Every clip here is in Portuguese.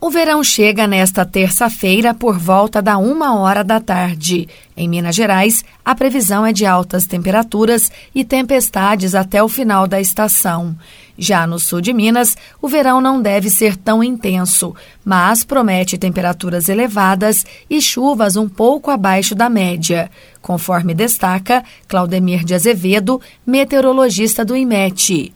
O verão chega nesta terça-feira por volta da uma hora da tarde. Em Minas Gerais, a previsão é de altas temperaturas e tempestades até o final da estação. Já no sul de Minas, o verão não deve ser tão intenso, mas promete temperaturas elevadas e chuvas um pouco abaixo da média, conforme destaca Claudemir de Azevedo, meteorologista do IMET.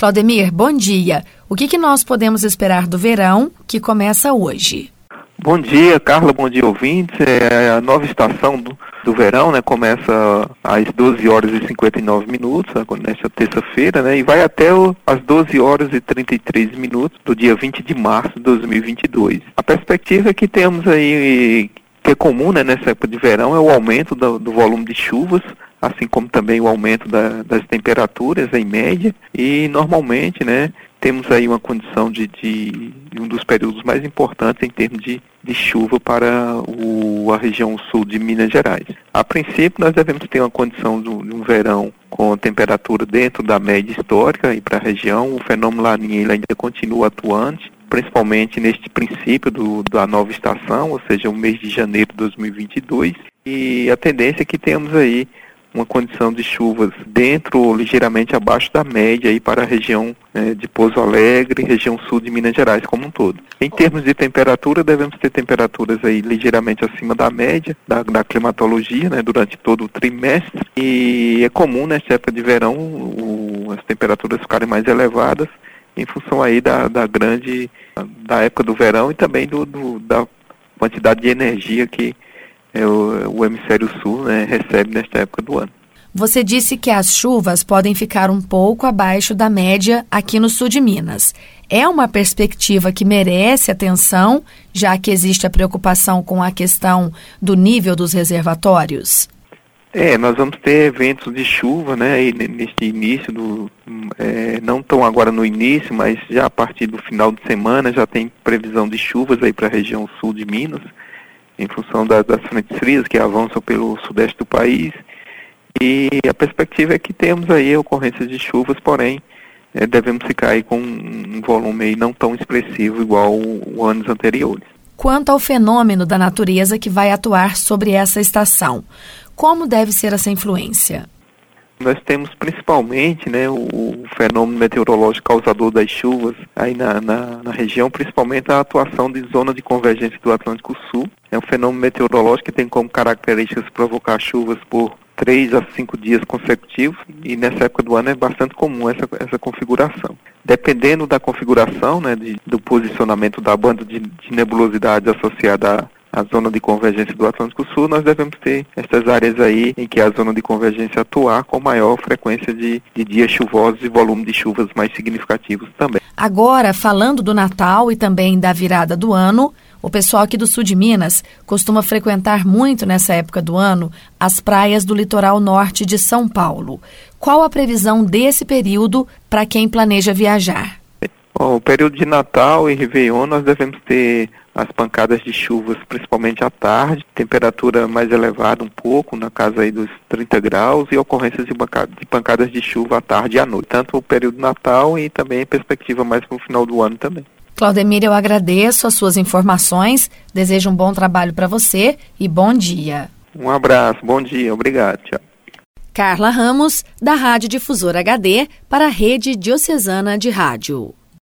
Claudemir, bom dia. O que, que nós podemos esperar do verão que começa hoje? Bom dia, Carla, bom dia, ouvintes. É a nova estação do, do verão, né? Começa às 12 horas e 59 minutos, nesta terça-feira, né? E vai até o, às 12 horas e 33 minutos do dia 20 de março de 2022. A perspectiva é que temos aí, que é comum né, nessa época de verão, é o aumento do, do volume de chuvas, assim como também o aumento da, das temperaturas em média e normalmente, né, temos aí uma condição de, de, um dos períodos mais importantes em termos de, de chuva para o, a região sul de Minas Gerais. A princípio, nós devemos ter uma condição de um, verão com temperatura dentro da média histórica e para a região. O fenômeno Laninha ainda continua atuante, principalmente neste princípio do, da nova estação, ou seja, o mês de janeiro de 2022. E a tendência é que temos aí uma condição de chuvas dentro ou ligeiramente abaixo da média aí para a região é, de Pouso Alegre, região sul de Minas Gerais como um todo. Em termos de temperatura, devemos ter temperaturas aí ligeiramente acima da média da, da climatologia, né, durante todo o trimestre. E é comum nesta época de verão o, as temperaturas ficarem mais elevadas em função aí da, da grande da época do verão e também do, do da quantidade de energia que é, o, o hemisfério sul né, recebe nesta época do ano. Você disse que as chuvas podem ficar um pouco abaixo da média aqui no sul de Minas. É uma perspectiva que merece atenção, já que existe a preocupação com a questão do nível dos reservatórios? É, nós vamos ter eventos de chuva, né, neste início do, é, não tão agora no início, mas já a partir do final de semana já tem previsão de chuvas aí para a região sul de Minas em função da, das frentes frias que avançam pelo sudeste do país. E a perspectiva é que temos aí ocorrências de chuvas, porém é, devemos ficar aí com um volume não tão expressivo igual os anos anteriores. Quanto ao fenômeno da natureza que vai atuar sobre essa estação, como deve ser essa influência? Nós temos principalmente né, o, fenômeno meteorológico causador das chuvas aí na, na, na, região, principalmente a atuação de zona de convergência do Atlântico Sul. É um fenômeno meteorológico que tem como características provocar chuvas por três a cinco dias consecutivos e nessa época do ano é bastante comum essa, essa configuração. Dependendo da configuração, né, de, do posicionamento da banda de, de nebulosidade associada a zona de convergência do Atlântico Sul, nós devemos ter essas áreas aí em que a zona de convergência atuar com maior frequência de, de dias chuvosos e volume de chuvas mais significativos também. Agora, falando do Natal e também da virada do ano, o pessoal aqui do sul de Minas costuma frequentar muito nessa época do ano as praias do litoral norte de São Paulo. Qual a previsão desse período para quem planeja viajar? Bom, o período de Natal e Réveillon nós devemos ter as pancadas de chuvas, principalmente à tarde, temperatura mais elevada um pouco, na casa aí dos 30 graus, e ocorrências de, pancadas de chuva à tarde e à noite, tanto o período Natal e também perspectiva mais para o final do ano também. Claudemir, eu agradeço as suas informações, desejo um bom trabalho para você e bom dia. Um abraço, bom dia, obrigado, tchau. Carla Ramos, da Rádio Difusora HD, para a Rede Diocesana de Rádio.